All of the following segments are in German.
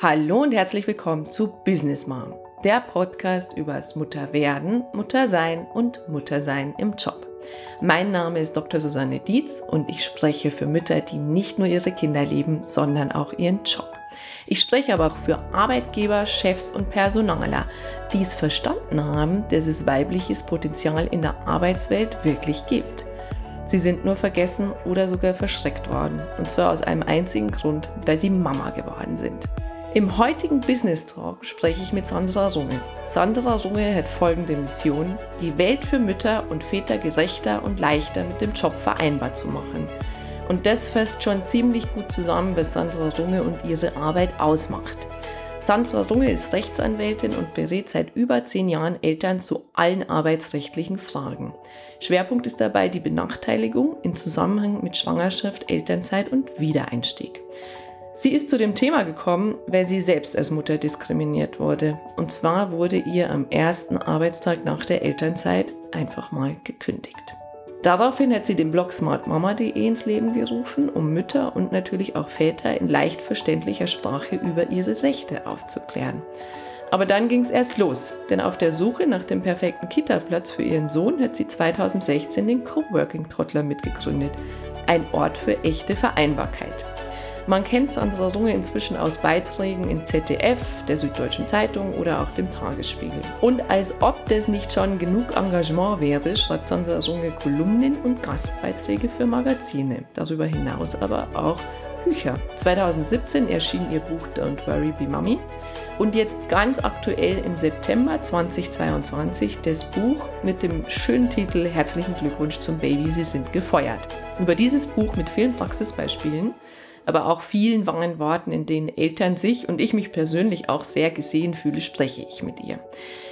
Hallo und herzlich willkommen zu Business Mom, der Podcast übers Mutterwerden, Muttersein und Muttersein im Job. Mein Name ist Dr. Susanne Dietz und ich spreche für Mütter, die nicht nur ihre Kinder lieben, sondern auch ihren Job. Ich spreche aber auch für Arbeitgeber, Chefs und Personaler, die es verstanden haben, dass es weibliches Potenzial in der Arbeitswelt wirklich gibt. Sie sind nur vergessen oder sogar verschreckt worden. Und zwar aus einem einzigen Grund, weil sie Mama geworden sind. Im heutigen Business Talk spreche ich mit Sandra Runge. Sandra Runge hat folgende Mission, die Welt für Mütter und Väter gerechter und leichter mit dem Job vereinbar zu machen. Und das fasst schon ziemlich gut zusammen, was Sandra Runge und ihre Arbeit ausmacht. Sandra Runge ist Rechtsanwältin und berät seit über zehn Jahren Eltern zu allen arbeitsrechtlichen Fragen. Schwerpunkt ist dabei die Benachteiligung im Zusammenhang mit Schwangerschaft, Elternzeit und Wiedereinstieg. Sie ist zu dem Thema gekommen, weil sie selbst als Mutter diskriminiert wurde. Und zwar wurde ihr am ersten Arbeitstag nach der Elternzeit einfach mal gekündigt. Daraufhin hat sie den Blog smartmama.de ins Leben gerufen, um Mütter und natürlich auch Väter in leicht verständlicher Sprache über ihre Rechte aufzuklären. Aber dann ging es erst los, denn auf der Suche nach dem perfekten Kita-Platz für ihren Sohn hat sie 2016 den Coworking Trottler mitgegründet, ein Ort für echte Vereinbarkeit. Man kennt Sandra Runge inzwischen aus Beiträgen in ZDF, der Süddeutschen Zeitung oder auch dem Tagesspiegel. Und als ob das nicht schon genug Engagement wäre, schreibt Sandra Runge Kolumnen und Gastbeiträge für Magazine. Darüber hinaus aber auch Bücher. 2017 erschien ihr Buch Don't Worry Be Mommy und jetzt ganz aktuell im September 2022 das Buch mit dem schönen Titel Herzlichen Glückwunsch zum Baby, Sie sind gefeuert. Über dieses Buch mit vielen Praxisbeispielen aber auch vielen warmen Worten, in denen Eltern sich und ich mich persönlich auch sehr gesehen fühle, spreche ich mit ihr.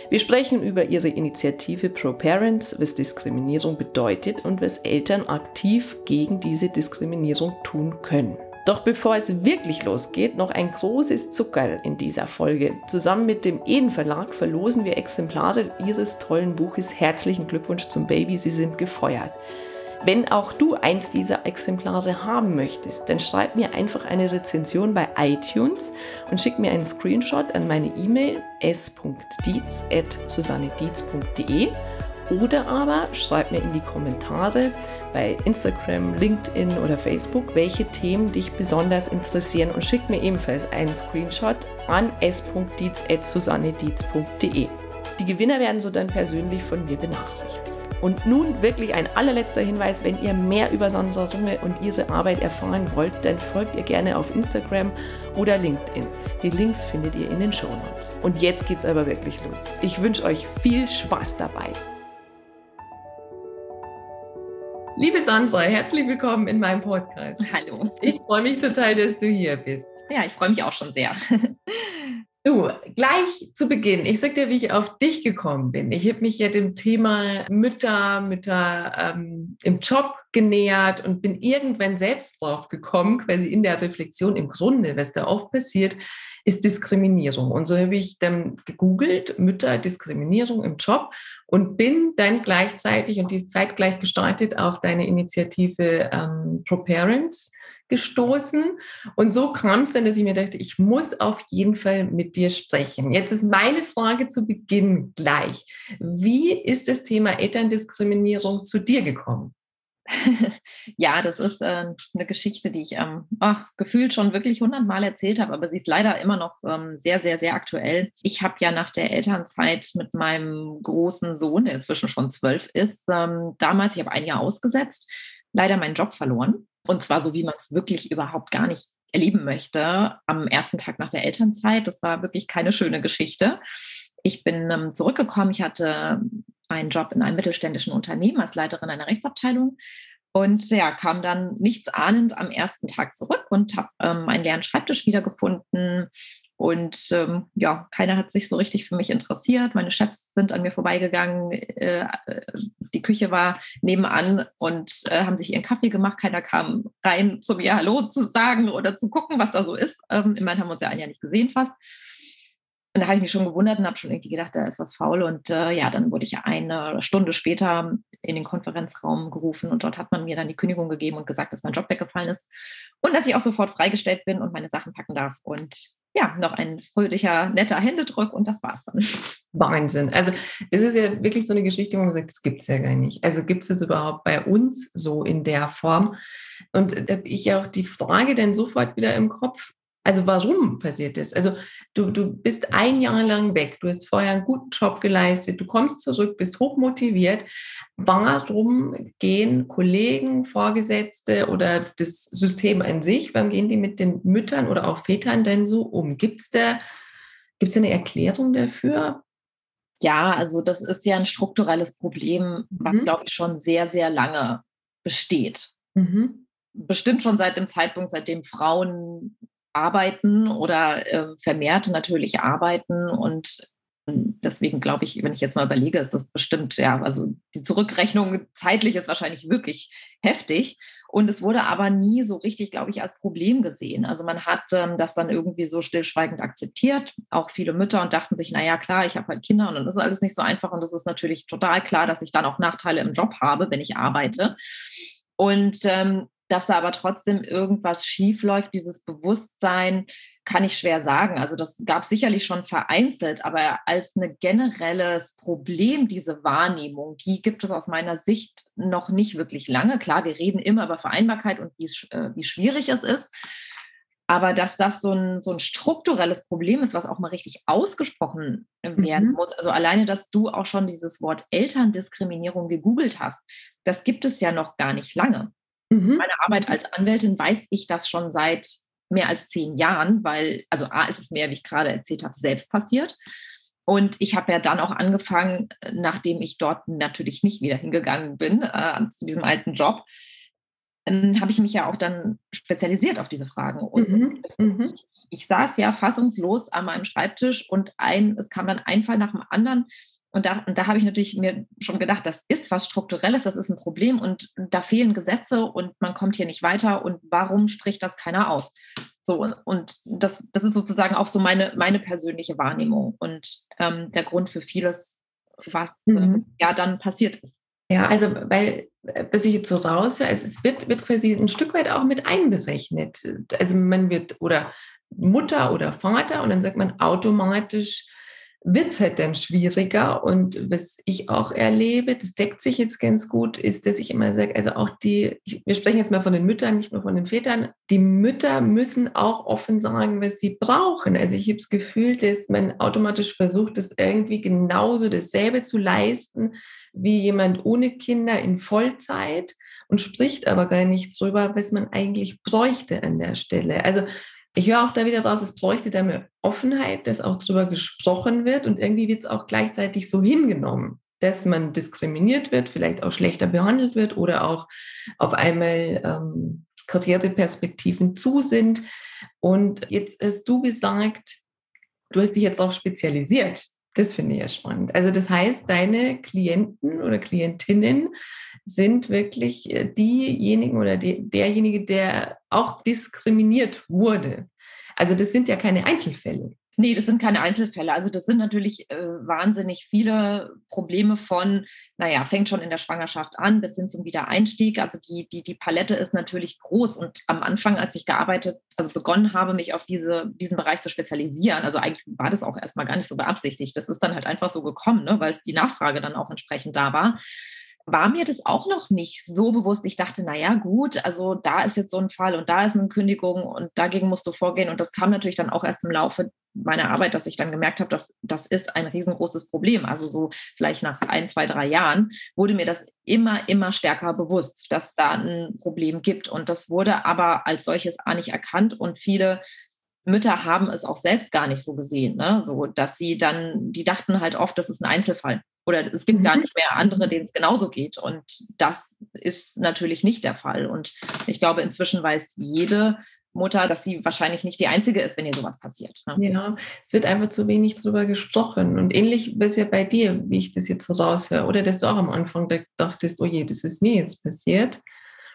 Wir sprechen über ihre Initiative Pro Parents, was Diskriminierung bedeutet und was Eltern aktiv gegen diese Diskriminierung tun können. Doch bevor es wirklich losgeht, noch ein großes Zuckerl in dieser Folge. Zusammen mit dem Eden Verlag verlosen wir Exemplare ihres tollen Buches Herzlichen Glückwunsch zum Baby, Sie sind gefeuert. Wenn auch du eins dieser Exemplare haben möchtest, dann schreib mir einfach eine Rezension bei iTunes und schick mir einen Screenshot an meine E-Mail s.dietz.susannedietz.de oder aber schreib mir in die Kommentare bei Instagram, LinkedIn oder Facebook, welche Themen dich besonders interessieren und schick mir ebenfalls einen Screenshot an s.dietz.susannedietz.de. Die Gewinner werden so dann persönlich von mir benachrichtigt. Und nun wirklich ein allerletzter Hinweis, wenn ihr mehr über Sandra Summe und ihre Arbeit erfahren wollt, dann folgt ihr gerne auf Instagram oder LinkedIn. Die Links findet ihr in den Show Notes. Und jetzt geht's aber wirklich los. Ich wünsche euch viel Spaß dabei. Liebe Sandra, herzlich willkommen in meinem Podcast. Hallo. Ich freue mich total, dass du hier bist. Ja, ich freue mich auch schon sehr. Du, gleich zu Beginn, ich sag dir, wie ich auf dich gekommen bin. Ich habe mich ja dem Thema Mütter, Mütter ähm, im Job genähert und bin irgendwann selbst drauf gekommen, quasi in der Reflexion im Grunde, was da oft passiert, ist Diskriminierung. Und so habe ich dann gegoogelt, Mütter, Diskriminierung im Job und bin dann gleichzeitig und die Zeit gleich gestartet auf deine Initiative ähm, Pro Parents gestoßen. Und so kam es dann, dass ich mir dachte, ich muss auf jeden Fall mit dir sprechen. Jetzt ist meine Frage zu Beginn gleich. Wie ist das Thema Elterndiskriminierung zu dir gekommen? ja, das ist äh, eine Geschichte, die ich ähm, ach, gefühlt schon wirklich hundertmal erzählt habe, aber sie ist leider immer noch ähm, sehr, sehr, sehr aktuell. Ich habe ja nach der Elternzeit mit meinem großen Sohn, der inzwischen schon zwölf ist, ähm, damals, ich habe ein Jahr ausgesetzt, leider meinen Job verloren. Und zwar so, wie man es wirklich überhaupt gar nicht erleben möchte am ersten Tag nach der Elternzeit. Das war wirklich keine schöne Geschichte. Ich bin ähm, zurückgekommen. Ich hatte einen Job in einem mittelständischen Unternehmen als Leiterin einer Rechtsabteilung und ja, kam dann nichts ahnend am ersten Tag zurück und habe ähm, einen leeren Schreibtisch wiedergefunden, und ähm, ja, keiner hat sich so richtig für mich interessiert. Meine Chefs sind an mir vorbeigegangen. Äh, die Küche war nebenan und äh, haben sich ihren Kaffee gemacht. Keiner kam rein, zu mir Hallo zu sagen oder zu gucken, was da so ist. Ähm, immerhin haben wir uns ja ein Jahr nicht gesehen fast. Und da habe ich mich schon gewundert und habe schon irgendwie gedacht, da ist was faul. Und äh, ja, dann wurde ich eine Stunde später in den Konferenzraum gerufen und dort hat man mir dann die Kündigung gegeben und gesagt, dass mein Job weggefallen ist und dass ich auch sofort freigestellt bin und meine Sachen packen darf. Und ja, noch ein fröhlicher, netter Händedruck und das war's dann. Wahnsinn. Also es ist ja wirklich so eine Geschichte, wo man sagt, das gibt es ja gar nicht. Also gibt es es überhaupt bei uns so in der Form? Und da habe ich auch die Frage dann sofort wieder im Kopf, also warum passiert das? Also du, du bist ein Jahr lang weg, du hast vorher einen guten Job geleistet, du kommst zurück, bist hochmotiviert. Warum gehen Kollegen, Vorgesetzte oder das System an sich, warum gehen die mit den Müttern oder auch Vätern denn so um? Gibt es da gibt's eine Erklärung dafür? Ja, also das ist ja ein strukturelles Problem, was, mhm. glaube ich, schon sehr, sehr lange besteht. Mhm. Bestimmt schon seit dem Zeitpunkt, seitdem Frauen arbeiten oder äh, vermehrt natürlich arbeiten. Und ähm, deswegen glaube ich, wenn ich jetzt mal überlege, ist das bestimmt, ja, also die Zurückrechnung zeitlich ist wahrscheinlich wirklich heftig. Und es wurde aber nie so richtig, glaube ich, als Problem gesehen. Also man hat ähm, das dann irgendwie so stillschweigend akzeptiert, auch viele Mütter und dachten sich, naja, klar, ich habe halt Kinder und dann ist alles nicht so einfach. Und es ist natürlich total klar, dass ich dann auch Nachteile im Job habe, wenn ich arbeite. Und ähm, dass da aber trotzdem irgendwas schief läuft, dieses Bewusstsein, kann ich schwer sagen. Also das gab es sicherlich schon vereinzelt, aber als ein generelles Problem, diese Wahrnehmung, die gibt es aus meiner Sicht noch nicht wirklich lange. Klar, wir reden immer über Vereinbarkeit und wie, äh, wie schwierig es ist. Aber dass das so ein, so ein strukturelles Problem ist, was auch mal richtig ausgesprochen werden mhm. muss, also alleine, dass du auch schon dieses Wort Elterndiskriminierung gegoogelt hast, das gibt es ja noch gar nicht lange. Mhm. Meine Arbeit als Anwältin weiß ich das schon seit mehr als zehn Jahren, weil, also A ist es mehr, wie ich gerade erzählt habe, selbst passiert. Und ich habe ja dann auch angefangen, nachdem ich dort natürlich nicht wieder hingegangen bin, äh, zu diesem alten Job, ähm, habe ich mich ja auch dann spezialisiert auf diese Fragen. Und mhm. mhm. ich, ich, saß ja fassungslos an meinem Schreibtisch und ein, es kam dann ein Fall nach dem anderen. Und da, und da habe ich natürlich mir schon gedacht, das ist was Strukturelles, das ist ein Problem und da fehlen Gesetze und man kommt hier nicht weiter und warum spricht das keiner aus? So, und das, das ist sozusagen auch so meine, meine persönliche Wahrnehmung und ähm, der Grund für vieles, was äh, mhm. äh, ja dann passiert ist. Ja, also weil, was ich jetzt so raus, also es wird, wird quasi ein Stück weit auch mit einberechnet. Also man wird oder Mutter oder Vater und dann sagt man automatisch, wird es halt dann schwieriger. Und was ich auch erlebe, das deckt sich jetzt ganz gut, ist, dass ich immer sage, also auch die, wir sprechen jetzt mal von den Müttern, nicht nur von den Vätern, die Mütter müssen auch offen sagen, was sie brauchen. Also ich habe das Gefühl, dass man automatisch versucht, das irgendwie genauso dasselbe zu leisten wie jemand ohne Kinder in Vollzeit und spricht aber gar nicht drüber, was man eigentlich bräuchte an der Stelle. Also ich höre auch da wieder raus, es bräuchte da mehr Offenheit, dass auch darüber gesprochen wird und irgendwie wird es auch gleichzeitig so hingenommen, dass man diskriminiert wird, vielleicht auch schlechter behandelt wird oder auch auf einmal ähm, Karriereperspektiven zu sind. Und jetzt hast du gesagt, du hast dich jetzt auch spezialisiert. Das finde ich ja spannend. Also das heißt, deine Klienten oder Klientinnen sind wirklich äh, diejenigen oder die, derjenige, der auch diskriminiert wurde. Also das sind ja keine Einzelfälle. Nee, das sind keine Einzelfälle. Also das sind natürlich äh, wahnsinnig viele Probleme von, naja, fängt schon in der Schwangerschaft an bis hin zum Wiedereinstieg. Also die, die, die Palette ist natürlich groß. Und am Anfang, als ich gearbeitet, also begonnen habe, mich auf diese, diesen Bereich zu spezialisieren, also eigentlich war das auch erstmal gar nicht so beabsichtigt. Das ist dann halt einfach so gekommen, ne, weil es die Nachfrage dann auch entsprechend da war war mir das auch noch nicht so bewusst. Ich dachte, naja, gut, also da ist jetzt so ein Fall und da ist eine Kündigung und dagegen musst du vorgehen. Und das kam natürlich dann auch erst im Laufe meiner Arbeit, dass ich dann gemerkt habe, dass das ist ein riesengroßes Problem. Also so vielleicht nach ein, zwei, drei Jahren wurde mir das immer, immer stärker bewusst, dass da ein Problem gibt. Und das wurde aber als solches auch nicht erkannt und viele Mütter haben es auch selbst gar nicht so gesehen, ne? so dass sie dann, die dachten halt oft, das ist ein Einzelfall oder es gibt mhm. gar nicht mehr andere, denen es genauso geht. Und das ist natürlich nicht der Fall. Und ich glaube, inzwischen weiß jede Mutter, dass sie wahrscheinlich nicht die einzige ist, wenn ihr sowas passiert. Ne? Ja, es wird einfach zu wenig drüber gesprochen. Und ähnlich ist es ja bei dir, wie ich das jetzt so raushöre, oder dass du auch am Anfang dachtest, oh je, das ist mir jetzt passiert.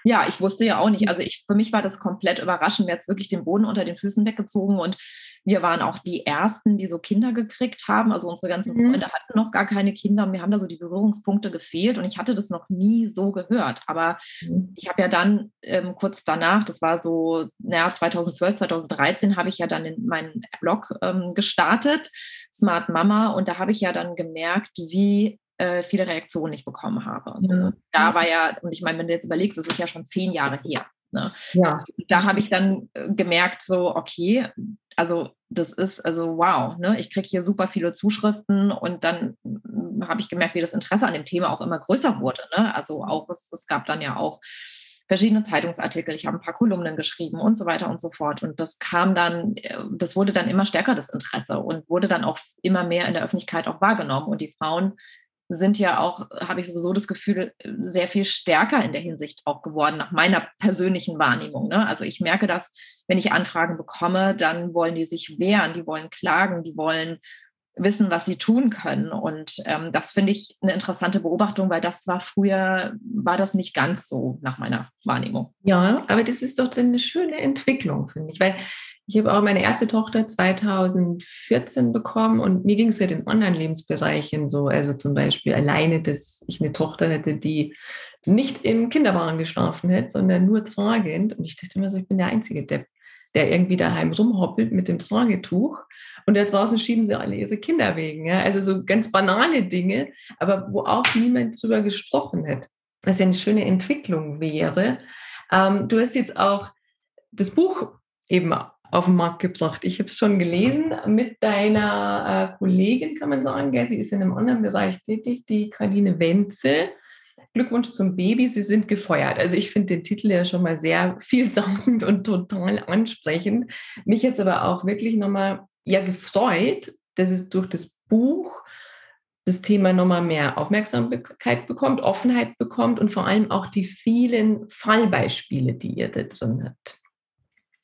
Ja, ich wusste ja auch nicht. Also ich, für mich war das komplett überraschend. Mir hat wirklich den Boden unter den Füßen weggezogen und wir waren auch die Ersten, die so Kinder gekriegt haben. Also unsere ganzen mhm. Freunde hatten noch gar keine Kinder. Mir haben da so die Berührungspunkte gefehlt und ich hatte das noch nie so gehört. Aber mhm. ich habe ja dann ähm, kurz danach, das war so, naja, 2012, 2013, habe ich ja dann in meinen Blog ähm, gestartet, Smart Mama. Und da habe ich ja dann gemerkt, wie äh, viele Reaktionen ich bekommen habe. Und ja. Da war ja, und ich meine, wenn du jetzt überlegst, das ist ja schon zehn Jahre her. Ne? Ja. Da habe ich dann äh, gemerkt, so, okay, also das ist, also wow, ne? ich kriege hier super viele Zuschriften und dann hm, habe ich gemerkt, wie das Interesse an dem Thema auch immer größer wurde. Ne? Also auch, es, es gab dann ja auch verschiedene Zeitungsartikel, ich habe ein paar Kolumnen geschrieben und so weiter und so fort. Und das kam dann, äh, das wurde dann immer stärker, das Interesse und wurde dann auch immer mehr in der Öffentlichkeit auch wahrgenommen. Und die Frauen sind ja auch, habe ich sowieso das Gefühl, sehr viel stärker in der Hinsicht auch geworden, nach meiner persönlichen Wahrnehmung. Ne? Also ich merke dass, wenn ich Anfragen bekomme, dann wollen die sich wehren, die wollen klagen, die wollen wissen, was sie tun können. Und ähm, das finde ich eine interessante Beobachtung, weil das war früher, war das nicht ganz so nach meiner Wahrnehmung. Ja, aber das ist doch eine schöne Entwicklung, finde ich, weil ich habe auch meine erste Tochter 2014 bekommen und mir ging es ja in Online-Lebensbereichen so, also zum Beispiel alleine, dass ich eine Tochter hätte, die nicht im Kinderwagen geschlafen hätte, sondern nur tragend. Und ich dachte immer so, ich bin der einzige Depp, der irgendwie daheim rumhoppelt mit dem Tragetuch. Und da draußen schieben sie alle ihre Kinder wegen. Ja? Also so ganz banale Dinge, aber wo auch niemand drüber gesprochen hat. Was ja eine schöne Entwicklung wäre. Ähm, du hast jetzt auch das Buch eben auf den Markt gebracht. Ich habe es schon gelesen mit deiner äh, Kollegin, kann man sagen. Gell? Sie ist in einem anderen Bereich tätig, die Karline Wenzel. Glückwunsch zum Baby, Sie sind gefeuert. Also ich finde den Titel ja schon mal sehr vielsagend und total ansprechend. Mich jetzt aber auch wirklich nochmal ja gefreut, dass es durch das Buch das Thema nochmal mehr Aufmerksamkeit bekommt, Offenheit bekommt und vor allem auch die vielen Fallbeispiele, die ihr da drin habt.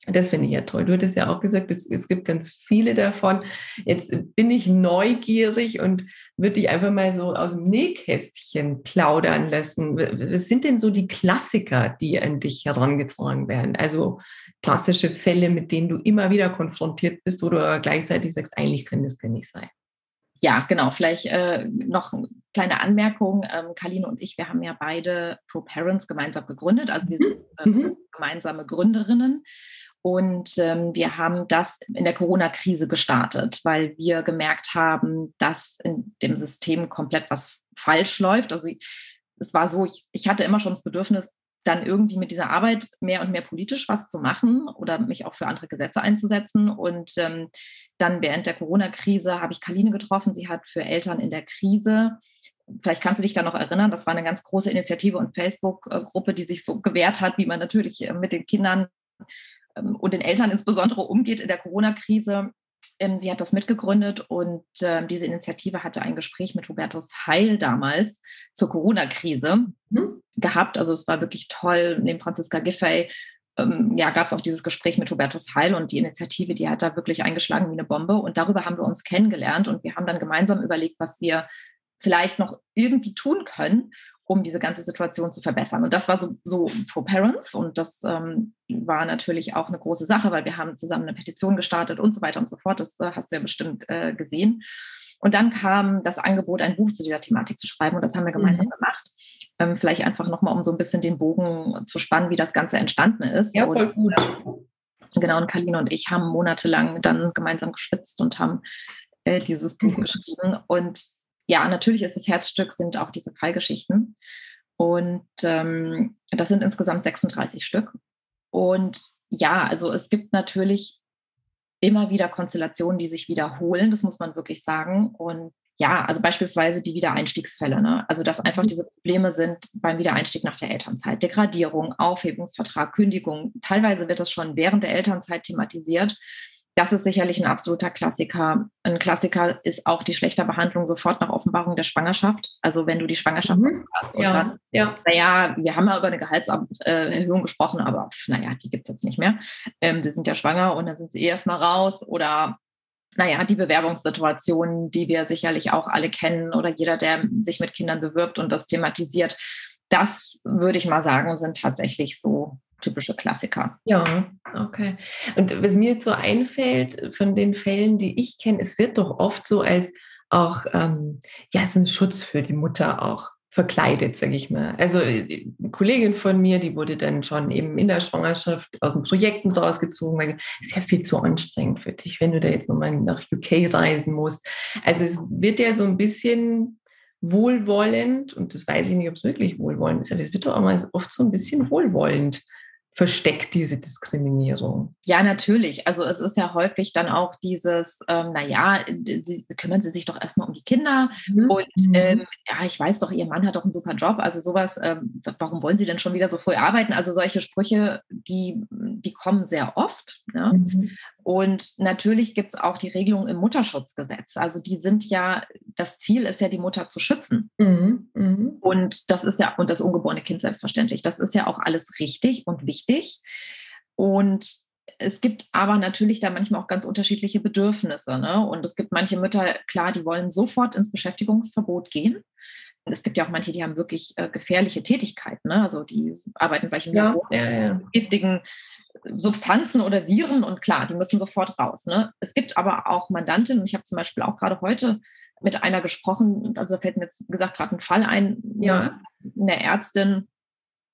Das finde ich ja toll. Du hattest ja auch gesagt, es, es, gibt ganz viele davon. Jetzt bin ich neugierig und würde dich einfach mal so aus dem Nähkästchen plaudern lassen. Was sind denn so die Klassiker, die an dich herangetragen werden? Also klassische Fälle, mit denen du immer wieder konfrontiert bist, wo du gleichzeitig sagst, eigentlich kann das gar nicht sein. Ja, genau. Vielleicht äh, noch eine kleine Anmerkung. Ähm, Kaline und ich, wir haben ja beide Pro Parents gemeinsam gegründet. Also wir sind äh, mhm. gemeinsame Gründerinnen. Und ähm, wir haben das in der Corona-Krise gestartet, weil wir gemerkt haben, dass in dem System komplett was falsch läuft. Also es war so, ich, ich hatte immer schon das Bedürfnis, dann irgendwie mit dieser Arbeit mehr und mehr politisch was zu machen oder mich auch für andere Gesetze einzusetzen. Und ähm, dann während der Corona-Krise habe ich Kaline getroffen. Sie hat für Eltern in der Krise vielleicht kannst du dich da noch erinnern, das war eine ganz große Initiative und Facebook-Gruppe, die sich so gewehrt hat, wie man natürlich äh, mit den Kindern und den Eltern insbesondere umgeht in der Corona-Krise. Ähm, sie hat das mitgegründet und ähm, diese Initiative hatte ein Gespräch mit Hubertus Heil damals zur Corona-Krise mhm. gehabt. Also es war wirklich toll. Neben Franziska Giffey ja, gab es auch dieses Gespräch mit Hubertus Heil und die Initiative, die hat da wirklich eingeschlagen wie eine Bombe. Und darüber haben wir uns kennengelernt und wir haben dann gemeinsam überlegt, was wir vielleicht noch irgendwie tun können um diese ganze Situation zu verbessern. Und das war so, so Pro Parents und das ähm, war natürlich auch eine große Sache, weil wir haben zusammen eine Petition gestartet und so weiter und so fort. Das äh, hast du ja bestimmt äh, gesehen. Und dann kam das Angebot, ein Buch zu dieser Thematik zu schreiben und das haben wir gemeinsam mhm. gemacht. Ähm, vielleicht einfach nochmal, um so ein bisschen den Bogen zu spannen, wie das Ganze entstanden ist. Ja, voll gut. Und, genau, und Kaline und ich haben monatelang dann gemeinsam geschwitzt und haben äh, dieses Buch mhm. geschrieben. Und ja, natürlich ist das Herzstück, sind auch diese Fallgeschichten. Und ähm, das sind insgesamt 36 Stück. Und ja, also es gibt natürlich immer wieder Konstellationen, die sich wiederholen, das muss man wirklich sagen. Und ja, also beispielsweise die Wiedereinstiegsfälle. Ne? Also dass einfach mhm. diese Probleme sind beim Wiedereinstieg nach der Elternzeit. Degradierung, Aufhebungsvertrag, Kündigung. Teilweise wird das schon während der Elternzeit thematisiert das ist sicherlich ein absoluter Klassiker. Ein Klassiker ist auch die schlechte Behandlung sofort nach Offenbarung der Schwangerschaft. Also wenn du die Schwangerschaft mhm. hast. Ja, dann, ja. Naja, wir haben ja über eine Gehaltserhöhung gesprochen, aber naja, die gibt es jetzt nicht mehr. Ähm, die sind ja schwanger und dann sind sie eh erstmal raus. Oder naja, die Bewerbungssituationen, die wir sicherlich auch alle kennen oder jeder, der sich mit Kindern bewirbt und das thematisiert. das würde ich mal sagen, sind tatsächlich so typische Klassiker. Ja, okay. Und was mir jetzt so einfällt von den Fällen, die ich kenne, es wird doch oft so als auch, ähm, ja, es ist ein Schutz für die Mutter auch verkleidet, sage ich mal. Also äh, eine Kollegin von mir, die wurde dann schon eben in der Schwangerschaft aus den Projekten rausgezogen, weil es ist ja viel zu anstrengend für dich, wenn du da jetzt nochmal nach UK reisen musst. Also es wird ja so ein bisschen wohlwollend, und das weiß ich nicht, ob es wirklich wohlwollend ist, aber es wird doch auch mal oft so ein bisschen wohlwollend versteckt diese Diskriminierung? Ja, natürlich. Also es ist ja häufig dann auch dieses, ähm, naja, sie, kümmern Sie sich doch erstmal um die Kinder mhm. und mhm. ähm, ja, ich weiß doch, Ihr Mann hat doch einen super Job, also sowas, ähm, warum wollen Sie denn schon wieder so früh arbeiten? Also solche Sprüche, die, die kommen sehr oft. Ne? Mhm. Und natürlich gibt es auch die Regelungen im Mutterschutzgesetz. Also die sind ja, das Ziel ist ja, die Mutter zu schützen. Mhm, mh. Und das ist ja, und das ungeborene Kind selbstverständlich. Das ist ja auch alles richtig und wichtig. Und es gibt aber natürlich da manchmal auch ganz unterschiedliche Bedürfnisse. Ne? Und es gibt manche Mütter, klar, die wollen sofort ins Beschäftigungsverbot gehen. Es gibt ja auch manche, die haben wirklich äh, gefährliche Tätigkeiten. Ne? Also die arbeiten gleich im ja, Labor, ja, ja. giftigen Substanzen oder Viren und klar, die müssen sofort raus. Ne? Es gibt aber auch Mandantinnen, ich habe zum Beispiel auch gerade heute mit einer gesprochen, also fällt mir jetzt gesagt gerade ein Fall ein, ja. eine Ärztin,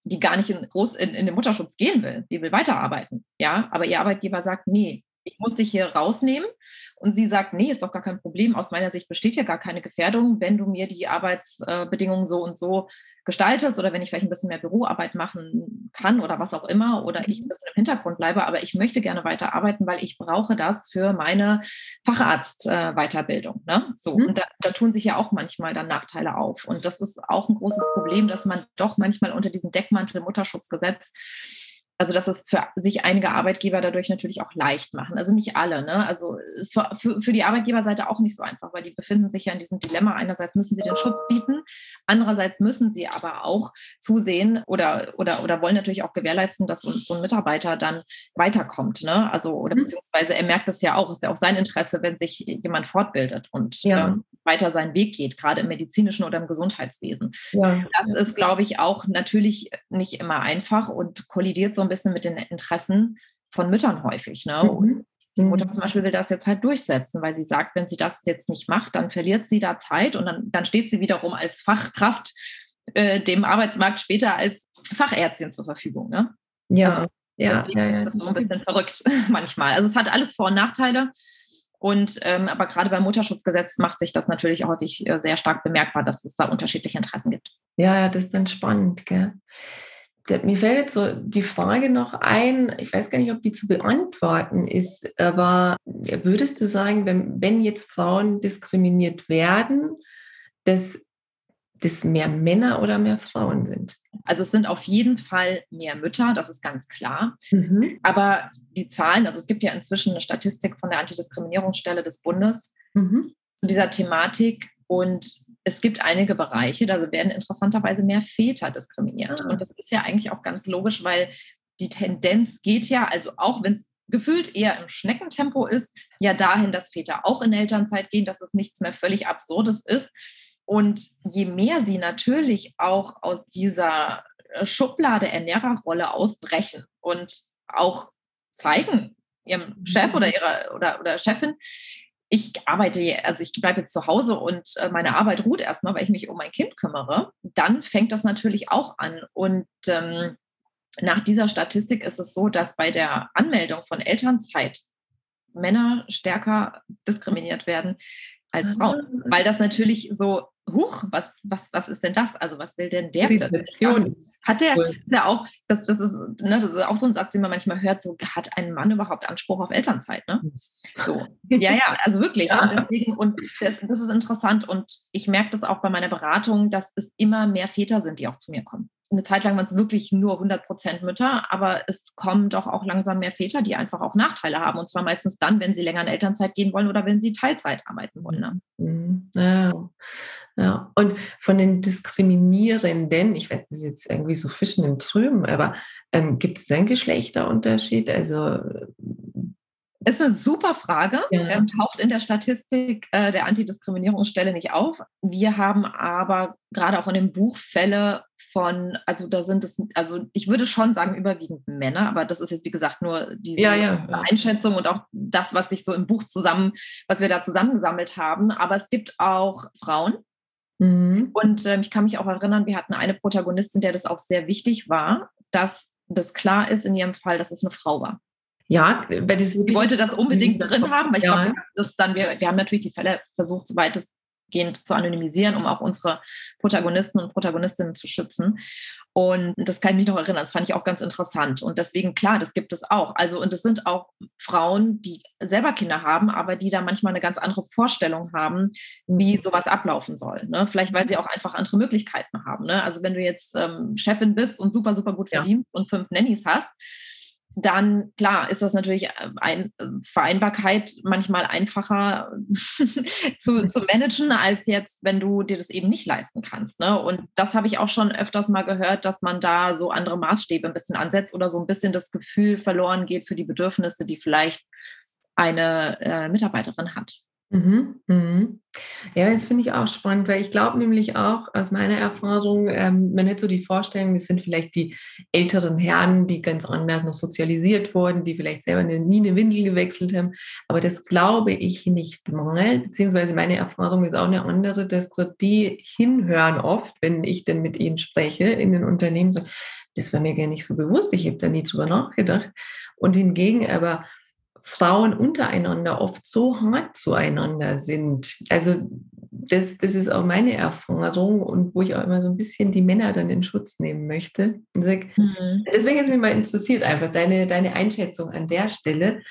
die gar nicht in, groß in, in den Mutterschutz gehen will, die will weiterarbeiten, ja, aber ihr Arbeitgeber sagt, nee, ich muss dich hier rausnehmen. Und sie sagt, nee, ist doch gar kein Problem. Aus meiner Sicht besteht hier gar keine Gefährdung, wenn du mir die Arbeitsbedingungen so und so gestaltest oder wenn ich vielleicht ein bisschen mehr Büroarbeit machen kann oder was auch immer oder ich ein mhm. bisschen im Hintergrund bleibe, aber ich möchte gerne weiter arbeiten, weil ich brauche das für meine Facharztweiterbildung. Ne? So, mhm. und da, da, tun sich ja auch manchmal dann Nachteile auf. Und das ist auch ein großes Problem, dass man doch manchmal unter diesem Deckmantel Mutterschutzgesetz also dass es für sich einige Arbeitgeber dadurch natürlich auch leicht machen. Also nicht alle. Ne? Also ist für, für die Arbeitgeberseite auch nicht so einfach, weil die befinden sich ja in diesem Dilemma. Einerseits müssen sie den Schutz bieten, andererseits müssen sie aber auch zusehen oder, oder, oder wollen natürlich auch gewährleisten, dass so ein Mitarbeiter dann weiterkommt. Ne? Also oder mhm. beziehungsweise er merkt das ja auch, ist ja auch sein Interesse, wenn sich jemand fortbildet und ja. ähm, weiter seinen Weg geht, gerade im medizinischen oder im Gesundheitswesen. Ja. Das ist, glaube ich, auch natürlich nicht immer einfach und kollidiert so ein bisschen mit den Interessen von Müttern häufig. Ne? Mhm. Die Mutter mhm. zum Beispiel will das jetzt halt durchsetzen, weil sie sagt, wenn sie das jetzt nicht macht, dann verliert sie da Zeit und dann, dann steht sie wiederum als Fachkraft äh, dem Arbeitsmarkt später als Fachärztin zur Verfügung. Ne? Ja, also, ja, ja, ja, ist das so ein bisschen verrückt manchmal. Also es hat alles Vor- und Nachteile. Und ähm, aber gerade beim Mutterschutzgesetz macht sich das natürlich häufig äh, sehr stark bemerkbar, dass es da unterschiedliche Interessen gibt. Ja, ja, das ist dann spannend, gell? mir fällt jetzt so die Frage noch ein, ich weiß gar nicht, ob die zu beantworten ist, aber würdest du sagen, wenn, wenn jetzt Frauen diskriminiert werden, dass das mehr Männer oder mehr Frauen sind? Also es sind auf jeden Fall mehr Mütter, das ist ganz klar. Mhm. Aber die Zahlen, also es gibt ja inzwischen eine Statistik von der Antidiskriminierungsstelle des Bundes mhm. zu dieser Thematik und es gibt einige Bereiche, da werden interessanterweise mehr Väter diskriminiert. Ah. Und das ist ja eigentlich auch ganz logisch, weil die Tendenz geht ja, also auch wenn es gefühlt eher im Schneckentempo ist, ja dahin, dass Väter auch in Elternzeit gehen, dass es nichts mehr völlig Absurdes ist. Und je mehr sie natürlich auch aus dieser äh, Schublade Ernährerrolle ausbrechen und auch zeigen, ihrem Chef oder mhm. ihrer oder, oder Chefin, ich arbeite, also ich bleibe jetzt zu Hause und äh, meine Arbeit ruht erstmal, weil ich mich um mein Kind kümmere, dann fängt das natürlich auch an. Und ähm, nach dieser Statistik ist es so, dass bei der Anmeldung von Elternzeit Männer stärker diskriminiert werden als ah. Frauen, weil das natürlich so huch, was, was, was ist denn das? Also was will denn der? Hat der, ist ja auch, das, das, ist, ne, das ist auch so ein Satz, den man manchmal hört, so hat ein Mann überhaupt Anspruch auf Elternzeit? Ne? So. Ja, ja, also wirklich. Ja. Und deswegen, und das, das ist interessant. Und ich merke das auch bei meiner Beratung, dass es immer mehr Väter sind, die auch zu mir kommen eine Zeit lang waren es wirklich nur 100 Prozent Mütter, aber es kommen doch auch langsam mehr Väter, die einfach auch Nachteile haben. Und zwar meistens dann, wenn sie länger in Elternzeit gehen wollen oder wenn sie Teilzeit arbeiten wollen. Ne? Mhm. Ja. Ja. Und von den Diskriminierenden, ich weiß, das ist jetzt irgendwie so Fischen im Trüben, aber ähm, gibt es da einen Geschlechterunterschied? Also Ist eine super Frage. Ja. Ähm, taucht in der Statistik äh, der Antidiskriminierungsstelle nicht auf. Wir haben aber gerade auch in dem Buch Fälle von, also da sind es, also ich würde schon sagen, überwiegend Männer, aber das ist jetzt, wie gesagt, nur diese ja, ja, Einschätzung und auch das, was sich so im Buch zusammen, was wir da zusammengesammelt haben. Aber es gibt auch Frauen. Mhm. Und äh, ich kann mich auch erinnern, wir hatten eine Protagonistin, der das auch sehr wichtig war, dass das klar ist in ihrem Fall, dass es eine Frau war. Ja, weil das ich wollte das unbedingt drin haben, weil ich ja. glaube, das dann wir, wir haben natürlich die Fälle versucht, so weit es weitestgehend zu anonymisieren, um auch unsere Protagonisten und Protagonistinnen zu schützen. Und das kann ich mich noch erinnern, das fand ich auch ganz interessant. Und deswegen, klar, das gibt es auch. Also, und es sind auch Frauen, die selber Kinder haben, aber die da manchmal eine ganz andere Vorstellung haben, wie sowas ablaufen soll. Ne? Vielleicht, weil sie auch einfach andere Möglichkeiten haben. Ne? Also, wenn du jetzt ähm, Chefin bist und super, super gut verdienst ja. und fünf Nannies hast, dann klar ist das natürlich äh, ein, äh, Vereinbarkeit manchmal einfacher zu, zu managen, als jetzt, wenn du dir das eben nicht leisten kannst. Ne? Und das habe ich auch schon öfters mal gehört, dass man da so andere Maßstäbe ein bisschen ansetzt oder so ein bisschen das Gefühl verloren geht für die Bedürfnisse, die vielleicht eine äh, Mitarbeiterin hat. Mhm, mhm. Ja, das finde ich auch spannend, weil ich glaube nämlich auch aus meiner Erfahrung, ähm, man hat so die Vorstellung, das sind vielleicht die älteren Herren, die ganz anders noch sozialisiert wurden, die vielleicht selber nie eine Windel gewechselt haben. Aber das glaube ich nicht mal, beziehungsweise meine Erfahrung ist auch eine andere, dass dort die hinhören oft, wenn ich denn mit ihnen spreche in den Unternehmen, so, das war mir gar nicht so bewusst, ich habe da nie drüber nachgedacht. Und hingegen aber Frauen untereinander oft so hart zueinander sind. Also das, das ist auch meine Erfahrung und wo ich auch immer so ein bisschen die Männer dann in Schutz nehmen möchte. Sag, mhm. Deswegen ist mich mal interessiert einfach deine, deine Einschätzung an der Stelle.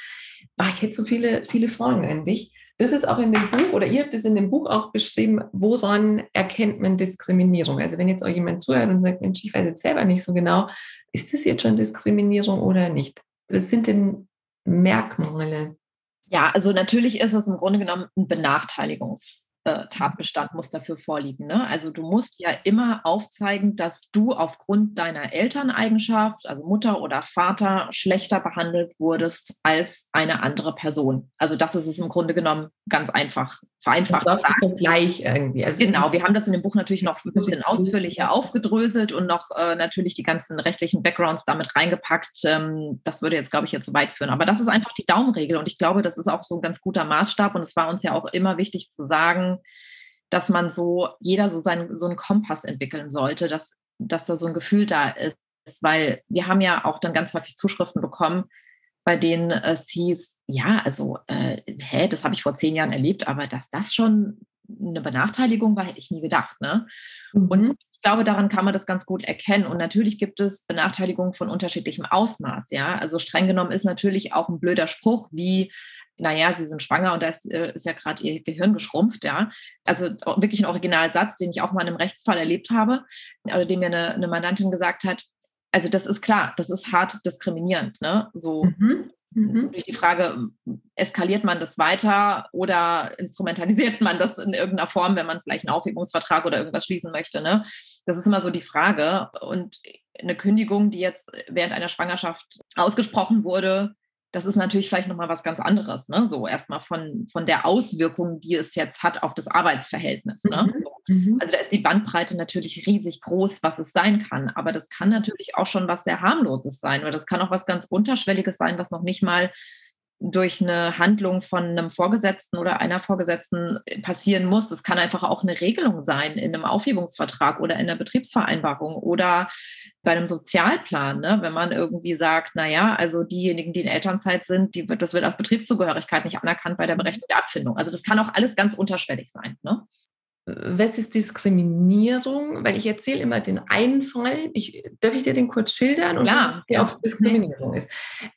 Ach, ich hätte so viele, viele Fragen an dich. Das ist auch in dem Buch, oder ihr habt es in dem Buch auch beschrieben, woran erkennt man Diskriminierung? Also wenn jetzt auch jemand zuhört und sagt, Mensch, ich weiß jetzt selber nicht so genau, ist das jetzt schon Diskriminierung oder nicht? Was sind denn Merkmale? Ja, also natürlich ist es im Grunde genommen ein Benachteiligungs- äh, Tatbestand muss dafür vorliegen. Ne? Also du musst ja immer aufzeigen, dass du aufgrund deiner Elterneigenschaft, also Mutter oder Vater, schlechter behandelt wurdest als eine andere Person. Also das ist es im Grunde genommen ganz einfach, vereinfacht. Das Vergleich irgendwie. Also genau, wir haben das in dem Buch natürlich noch ein bisschen ausführlicher aufgedröselt und noch äh, natürlich die ganzen rechtlichen Backgrounds damit reingepackt. Ähm, das würde jetzt, glaube ich, jetzt zu weit führen. Aber das ist einfach die Daumenregel und ich glaube, das ist auch so ein ganz guter Maßstab und es war uns ja auch immer wichtig zu sagen, dass man so, jeder so, seinen, so einen Kompass entwickeln sollte, dass, dass da so ein Gefühl da ist. Weil wir haben ja auch dann ganz häufig Zuschriften bekommen, bei denen es hieß, ja, also, äh, hä, das habe ich vor zehn Jahren erlebt, aber dass das schon eine Benachteiligung war, hätte ich nie gedacht. Ne? Mhm. Und ich glaube, daran kann man das ganz gut erkennen. Und natürlich gibt es Benachteiligungen von unterschiedlichem Ausmaß. Ja, also streng genommen ist natürlich auch ein blöder Spruch wie naja, sie sind schwanger und da ist, äh, ist ja gerade ihr Gehirn geschrumpft, ja. Also wirklich ein Originalsatz, den ich auch mal in einem Rechtsfall erlebt habe, oder dem mir eine, eine Mandantin gesagt hat, also das ist klar, das ist hart diskriminierend, ne? So mhm. Mhm. ist natürlich die Frage, eskaliert man das weiter oder instrumentalisiert man das in irgendeiner Form, wenn man vielleicht einen Aufhebungsvertrag oder irgendwas schließen möchte. Ne? Das ist immer so die Frage. Und eine Kündigung, die jetzt während einer Schwangerschaft ausgesprochen wurde, das ist natürlich vielleicht nochmal was ganz anderes, ne? So erstmal von, von der Auswirkung, die es jetzt hat auf das Arbeitsverhältnis. Ne? Mhm. mhm. Also da ist die Bandbreite natürlich riesig groß, was es sein kann. Aber das kann natürlich auch schon was sehr harmloses sein oder das kann auch was ganz Unterschwelliges sein, was noch nicht mal durch eine Handlung von einem Vorgesetzten oder einer Vorgesetzten passieren muss. Das kann einfach auch eine Regelung sein in einem Aufhebungsvertrag oder in einer Betriebsvereinbarung oder bei einem Sozialplan, ne? wenn man irgendwie sagt, naja, also diejenigen, die in Elternzeit sind, die das wird als Betriebszugehörigkeit nicht anerkannt bei der Berechnung der Abfindung. Also das kann auch alles ganz unterschwellig sein. Ne? Was ist Diskriminierung? Weil ich erzähle immer den einen Fall. Ich, darf ich dir den kurz schildern? Und ja. ob es Diskriminierung ist.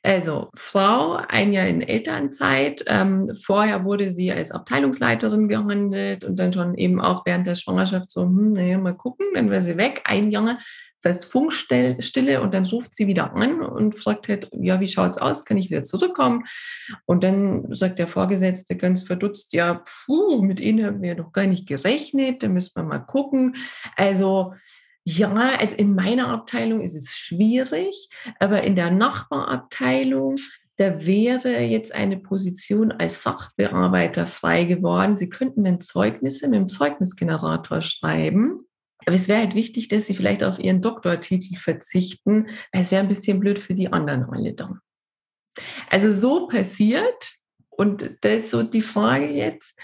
Also, Frau, ein Jahr in Elternzeit. Ähm, vorher wurde sie als Abteilungsleiterin gehandelt und dann schon eben auch während der Schwangerschaft so, hm, naja, mal gucken, dann wäre sie weg. Ein Junge fest Funkstille und dann ruft sie wieder an und fragt halt, ja, wie schaut's aus? Kann ich wieder zurückkommen? Und dann sagt der Vorgesetzte ganz verdutzt, ja, puh, mit Ihnen haben wir noch gar nicht gerechnet, da müssen wir mal gucken. Also, ja, also in meiner Abteilung ist es schwierig, aber in der Nachbarabteilung, da wäre jetzt eine Position als Sachbearbeiter frei geworden. Sie könnten dann Zeugnisse mit dem Zeugnisgenerator schreiben. Aber es wäre halt wichtig, dass Sie vielleicht auf Ihren Doktortitel verzichten, weil es wäre ein bisschen blöd für die anderen alle dann. Also so passiert, und da ist so die Frage jetzt,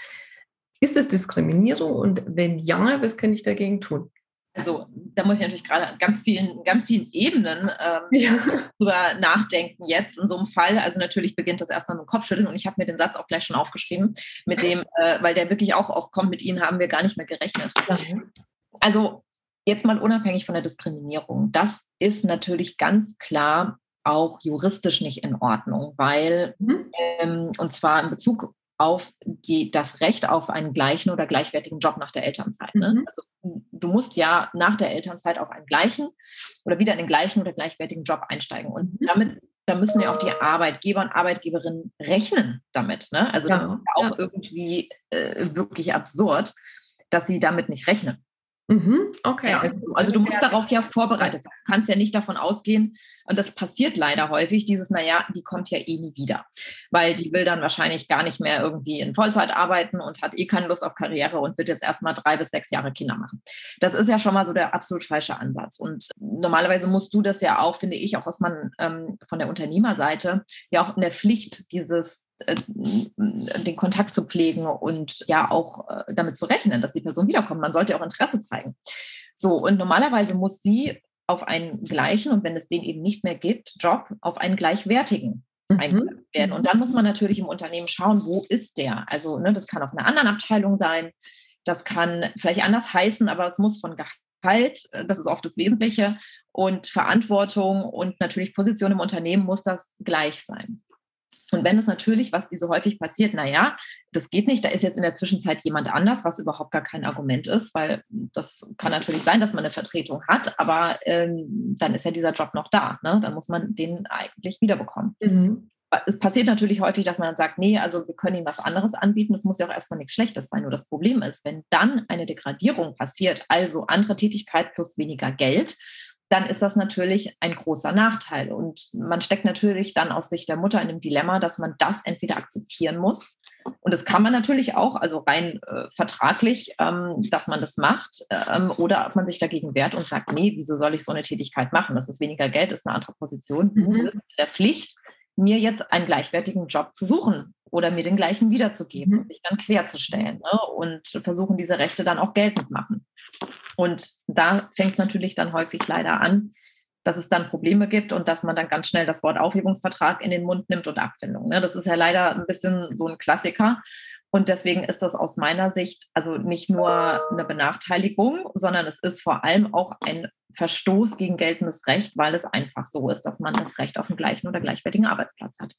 ist es Diskriminierung und wenn ja, was kann ich dagegen tun? Also da muss ich natürlich gerade an ganz vielen, ganz vielen Ebenen ähm, ja. drüber nachdenken jetzt in so einem Fall. Also natürlich beginnt das erstmal mit dem Kopfschütteln und ich habe mir den Satz auch gleich schon aufgeschrieben, mit dem, äh, weil der wirklich auch oft kommt, mit Ihnen haben wir gar nicht mehr gerechnet. Also jetzt mal unabhängig von der Diskriminierung. Das ist natürlich ganz klar auch juristisch nicht in Ordnung, weil, mhm. ähm, und zwar in Bezug auf die, das Recht auf einen gleichen oder gleichwertigen Job nach der Elternzeit. Ne? Mhm. Also du musst ja nach der Elternzeit auf einen gleichen oder wieder in den gleichen oder gleichwertigen Job einsteigen. Und mhm. damit, da müssen ja auch die Arbeitgeber und Arbeitgeberinnen rechnen damit. Ne? Also ja, das ist ja auch ja. irgendwie äh, wirklich absurd, dass sie damit nicht rechnen. Mhm, okay. Ja, also, also du musst darauf ja vorbereitet sein. Du kannst ja nicht davon ausgehen, und das passiert leider häufig, dieses, naja, die kommt ja eh nie wieder. Weil die will dann wahrscheinlich gar nicht mehr irgendwie in Vollzeit arbeiten und hat eh keine Lust auf Karriere und wird jetzt erstmal drei bis sechs Jahre Kinder machen. Das ist ja schon mal so der absolut falsche Ansatz. Und normalerweise musst du das ja auch, finde ich, auch was man ähm, von der Unternehmerseite ja auch in der Pflicht dieses äh, den Kontakt zu pflegen und ja auch äh, damit zu rechnen, dass die Person wiederkommt. Man sollte auch Interesse zeigen. So, und normalerweise muss sie auf einen gleichen und wenn es den eben nicht mehr gibt, Job auf einen gleichwertigen mhm. eingesetzt werden. Und dann muss man natürlich im Unternehmen schauen, wo ist der? Also ne, das kann auf einer anderen Abteilung sein, das kann vielleicht anders heißen, aber es muss von Gehalt, äh, das ist oft das Wesentliche, und Verantwortung und natürlich Position im Unternehmen muss das gleich sein. Und wenn es natürlich, was wie so häufig passiert, naja, das geht nicht, da ist jetzt in der Zwischenzeit jemand anders, was überhaupt gar kein Argument ist, weil das kann natürlich sein, dass man eine Vertretung hat, aber ähm, dann ist ja dieser Job noch da. Ne? Dann muss man den eigentlich wiederbekommen. Mhm. Es passiert natürlich häufig, dass man dann sagt, nee, also wir können Ihnen was anderes anbieten. Das muss ja auch erstmal nichts Schlechtes sein. Nur das Problem ist, wenn dann eine Degradierung passiert, also andere Tätigkeit plus weniger Geld, dann ist das natürlich ein großer Nachteil. Und man steckt natürlich dann aus Sicht der Mutter in einem Dilemma, dass man das entweder akzeptieren muss. Und das kann man natürlich auch, also rein äh, vertraglich, ähm, dass man das macht, ähm, oder ob man sich dagegen wehrt und sagt, nee, wieso soll ich so eine Tätigkeit machen? Das ist weniger Geld, ist eine andere Position. Mhm. Der Pflicht, mir jetzt einen gleichwertigen Job zu suchen oder mir den gleichen wiederzugeben mhm. und sich dann querzustellen ne? und versuchen, diese Rechte dann auch geltend machen. Und da fängt es natürlich dann häufig leider an, dass es dann Probleme gibt und dass man dann ganz schnell das Wort Aufhebungsvertrag in den Mund nimmt und Abfindung. Ne? Das ist ja leider ein bisschen so ein Klassiker. Und deswegen ist das aus meiner Sicht also nicht nur eine Benachteiligung, sondern es ist vor allem auch ein Verstoß gegen geltendes Recht, weil es einfach so ist, dass man das Recht auf den gleichen oder gleichwertigen Arbeitsplatz hat.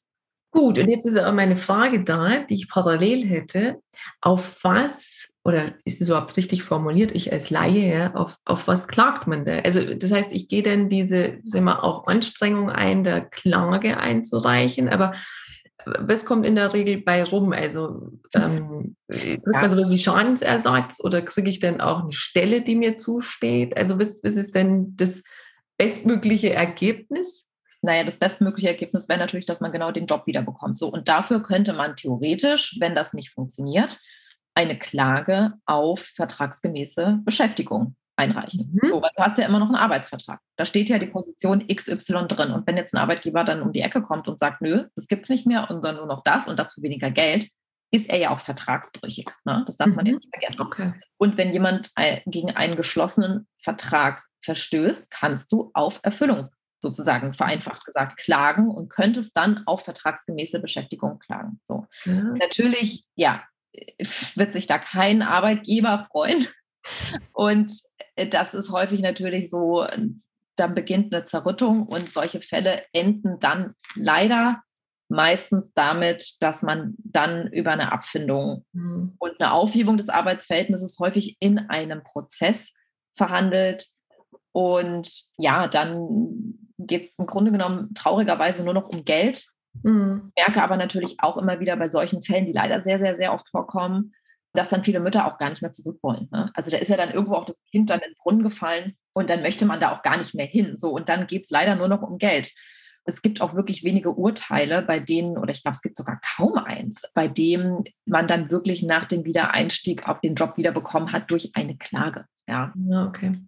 Gut, und jetzt ist aber meine Frage da, die ich parallel hätte. Auf was, oder ist es überhaupt richtig formuliert, ich als Laie, ja, auf, auf was klagt man da? Also das heißt, ich gehe dann diese, sagen wir, auch Anstrengung ein, der Klage einzureichen, aber was kommt in der Regel bei rum? Also ähm, kriegt man sowas wie Schadensersatz oder kriege ich dann auch eine Stelle, die mir zusteht? Also was, was ist denn das bestmögliche Ergebnis? Naja, das bestmögliche Ergebnis wäre natürlich, dass man genau den Job wiederbekommt. So, und dafür könnte man theoretisch, wenn das nicht funktioniert, eine Klage auf vertragsgemäße Beschäftigung einreichen. Mhm. So, weil du hast ja immer noch einen Arbeitsvertrag. Da steht ja die Position XY drin. Und wenn jetzt ein Arbeitgeber dann um die Ecke kommt und sagt, nö, das gibt es nicht mehr, sondern nur noch das und das für weniger Geld, ist er ja auch vertragsbrüchig. Ne? Das darf mhm. man ja mhm. nicht vergessen. Okay. Und wenn jemand gegen einen geschlossenen Vertrag verstößt, kannst du auf Erfüllung sozusagen vereinfacht gesagt klagen und könntest dann auf vertragsgemäße Beschäftigung klagen. So. Ja. Natürlich, ja, wird sich da kein Arbeitgeber freuen, und äh, das ist häufig natürlich so, dann beginnt eine Zerrüttung und solche Fälle enden dann leider meistens damit, dass man dann über eine Abfindung mhm. und eine Aufhebung des Arbeitsverhältnisses häufig in einem Prozess verhandelt. Und ja, dann geht es im Grunde genommen traurigerweise nur noch um Geld. Mhm. Merke aber natürlich auch immer wieder bei solchen Fällen, die leider sehr, sehr, sehr oft vorkommen, dass dann viele Mütter auch gar nicht mehr zurück wollen. Ne? Also da ist ja dann irgendwo auch das Kind dann in den Brunnen gefallen und dann möchte man da auch gar nicht mehr hin. So, und dann geht es leider nur noch um Geld. es gibt auch wirklich wenige Urteile, bei denen, oder ich glaube, es gibt sogar kaum eins, bei dem man dann wirklich nach dem Wiedereinstieg auf den Job wiederbekommen hat durch eine Klage. Ja. ja okay.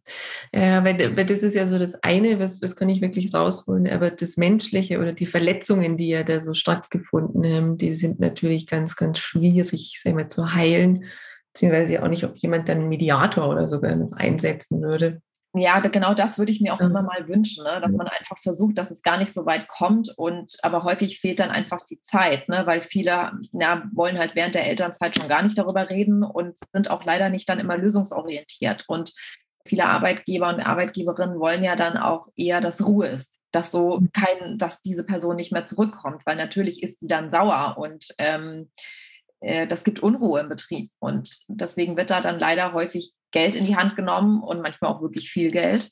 Ja, weil, weil das ist ja so das eine, was, was kann ich wirklich rausholen, aber das Menschliche oder die Verletzungen, die ja da so stattgefunden haben, die sind natürlich ganz, ganz schwierig, sag ich mal, zu heilen beziehungsweise auch nicht, ob jemand dann einen Mediator oder sogar einsetzen würde. Ja, genau das würde ich mir auch immer mal wünschen, ne? dass man einfach versucht, dass es gar nicht so weit kommt. Und aber häufig fehlt dann einfach die Zeit, ne? weil viele ja, wollen halt während der Elternzeit schon gar nicht darüber reden und sind auch leider nicht dann immer lösungsorientiert. Und viele Arbeitgeber und Arbeitgeberinnen wollen ja dann auch eher, dass Ruhe ist, dass so mhm. kein, dass diese Person nicht mehr zurückkommt, weil natürlich ist sie dann sauer und ähm, äh, das gibt Unruhe im Betrieb. Und deswegen wird da dann leider häufig Geld in die Hand genommen und manchmal auch wirklich viel Geld.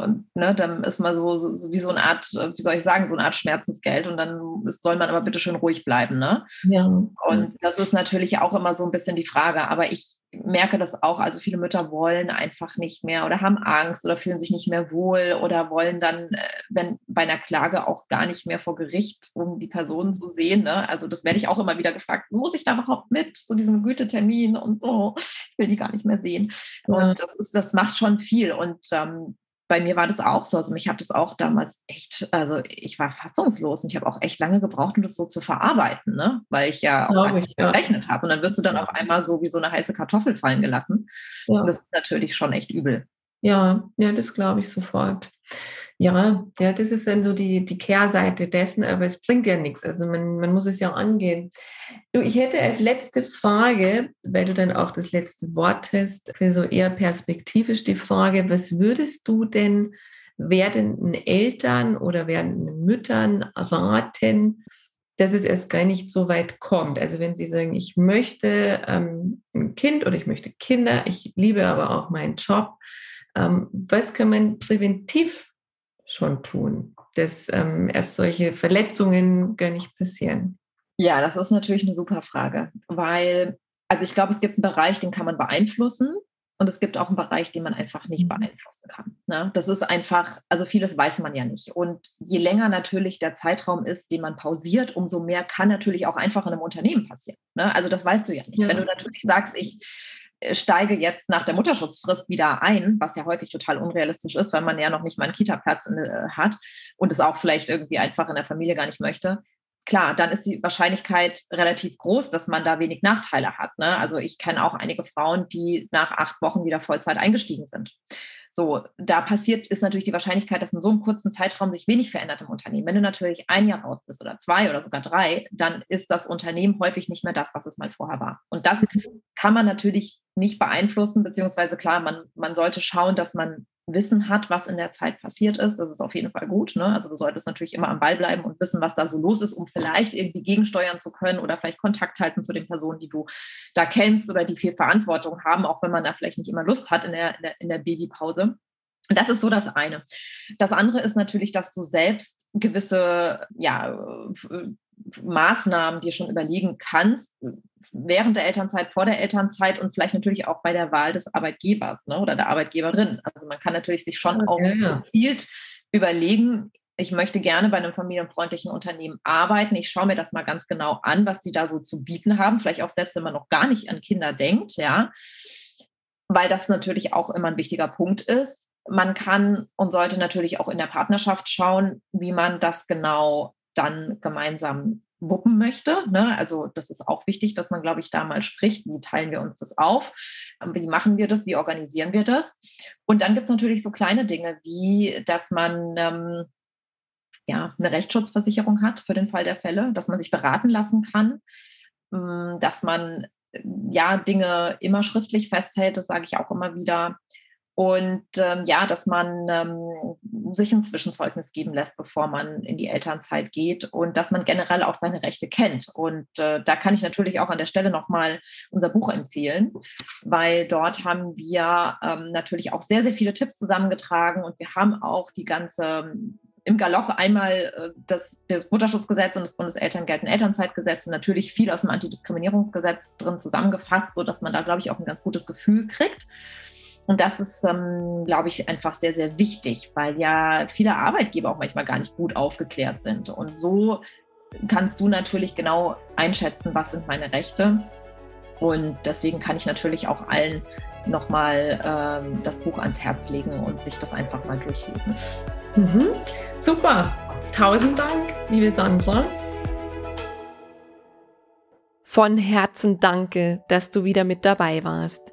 Und ne, dann ist man so, so, wie so eine Art, wie soll ich sagen, so eine Art Schmerzensgeld und dann soll man aber bitte schön ruhig bleiben. Ne? Ja. Und das ist natürlich auch immer so ein bisschen die Frage. Aber ich merke das auch, also viele Mütter wollen einfach nicht mehr oder haben Angst oder fühlen sich nicht mehr wohl oder wollen dann, äh, wenn bei einer Klage auch gar nicht mehr vor Gericht, um die Person zu sehen. Ne? Also das werde ich auch immer wieder gefragt, muss ich da überhaupt mit zu diesem Gütetermin und oh, ich will die gar nicht mehr sehen. Ja. Und das ist, das macht schon viel. Und ähm, bei mir war das auch so. Also mich hat das auch damals echt, also ich war fassungslos und ich habe auch echt lange gebraucht, um das so zu verarbeiten, ne? weil ich ja auch ich, ja. gerechnet habe. Und dann wirst du dann auf einmal so wie so eine heiße Kartoffel fallen gelassen. Ja. Und das ist natürlich schon echt übel. Ja, ja, das glaube ich sofort. Ja, ja, das ist dann so die, die Kehrseite dessen, aber es bringt ja nichts. Also man, man muss es ja angehen. Du, ich hätte als letzte Frage, weil du dann auch das letzte Wort hast, so eher perspektivisch die Frage, was würdest du denn werdenden Eltern oder werdenden Müttern raten, dass es erst gar nicht so weit kommt. Also wenn sie sagen, ich möchte ähm, ein Kind oder ich möchte Kinder, ich liebe aber auch meinen Job, ähm, was kann man präventiv schon tun, dass ähm, erst solche Verletzungen gar nicht passieren? Ja, das ist natürlich eine super Frage, weil, also ich glaube, es gibt einen Bereich, den kann man beeinflussen. Und es gibt auch einen Bereich, den man einfach nicht mhm. beeinflussen kann. Ne? Das ist einfach, also vieles weiß man ja nicht. Und je länger natürlich der Zeitraum ist, den man pausiert, umso mehr kann natürlich auch einfach in einem Unternehmen passieren. Ne? Also das weißt du ja nicht. Ja. Wenn du natürlich sagst, ich steige jetzt nach der Mutterschutzfrist wieder ein, was ja häufig total unrealistisch ist, weil man ja noch nicht mal einen Kita-Platz äh, hat und es auch vielleicht irgendwie einfach in der Familie gar nicht möchte. Klar, dann ist die Wahrscheinlichkeit relativ groß, dass man da wenig Nachteile hat. Ne? Also ich kenne auch einige Frauen, die nach acht Wochen wieder Vollzeit eingestiegen sind. So, da passiert ist natürlich die Wahrscheinlichkeit, dass in so einem kurzen Zeitraum sich wenig verändert im Unternehmen. Wenn du natürlich ein Jahr raus bist oder zwei oder sogar drei, dann ist das Unternehmen häufig nicht mehr das, was es mal vorher war. Und das kann man natürlich nicht beeinflussen, beziehungsweise klar, man, man sollte schauen, dass man Wissen hat, was in der Zeit passiert ist. Das ist auf jeden Fall gut. Ne? Also du solltest natürlich immer am Ball bleiben und wissen, was da so los ist, um vielleicht irgendwie gegensteuern zu können oder vielleicht Kontakt halten zu den Personen, die du da kennst oder die viel Verantwortung haben, auch wenn man da vielleicht nicht immer Lust hat in der, in der, in der Babypause. Das ist so das eine. Das andere ist natürlich, dass du selbst gewisse ja, Maßnahmen dir schon überlegen kannst, während der Elternzeit, vor der Elternzeit und vielleicht natürlich auch bei der Wahl des Arbeitgebers ne, oder der Arbeitgeberin. Also man kann natürlich sich schon auch ja. gezielt überlegen, ich möchte gerne bei einem familienfreundlichen Unternehmen arbeiten. Ich schaue mir das mal ganz genau an, was die da so zu bieten haben. Vielleicht auch selbst, wenn man noch gar nicht an Kinder denkt, ja. Weil das natürlich auch immer ein wichtiger Punkt ist. Man kann und sollte natürlich auch in der Partnerschaft schauen, wie man das genau dann gemeinsam wuppen möchte. Ne? Also das ist auch wichtig, dass man, glaube ich, da mal spricht, wie teilen wir uns das auf, ähm, wie machen wir das, wie organisieren wir das. Und dann gibt es natürlich so kleine Dinge, wie dass man ähm, ja, eine Rechtsschutzversicherung hat für den Fall der Fälle, dass man sich beraten lassen kann, ähm, dass man ja Dinge immer schriftlich festhält, das sage ich auch immer wieder, und ähm, ja, dass man ähm, sich ein Zwischenzeugnis geben lässt, bevor man in die Elternzeit geht und dass man generell auch seine Rechte kennt. Und äh, da kann ich natürlich auch an der Stelle nochmal unser Buch empfehlen, weil dort haben wir ähm, natürlich auch sehr, sehr viele Tipps zusammengetragen und wir haben auch die ganze im Galopp einmal äh, das, das, Mutterschutzgesetz und das Bundeselterngeld- und Elternzeitgesetz und natürlich viel aus dem Antidiskriminierungsgesetz drin zusammengefasst, sodass man da, glaube ich, auch ein ganz gutes Gefühl kriegt. Und das ist, ähm, glaube ich, einfach sehr, sehr wichtig, weil ja viele Arbeitgeber auch manchmal gar nicht gut aufgeklärt sind. Und so kannst du natürlich genau einschätzen, was sind meine Rechte. Und deswegen kann ich natürlich auch allen nochmal ähm, das Buch ans Herz legen und sich das einfach mal durchlesen. Mhm. Super. Tausend Dank, liebe Sandra. Von Herzen danke, dass du wieder mit dabei warst.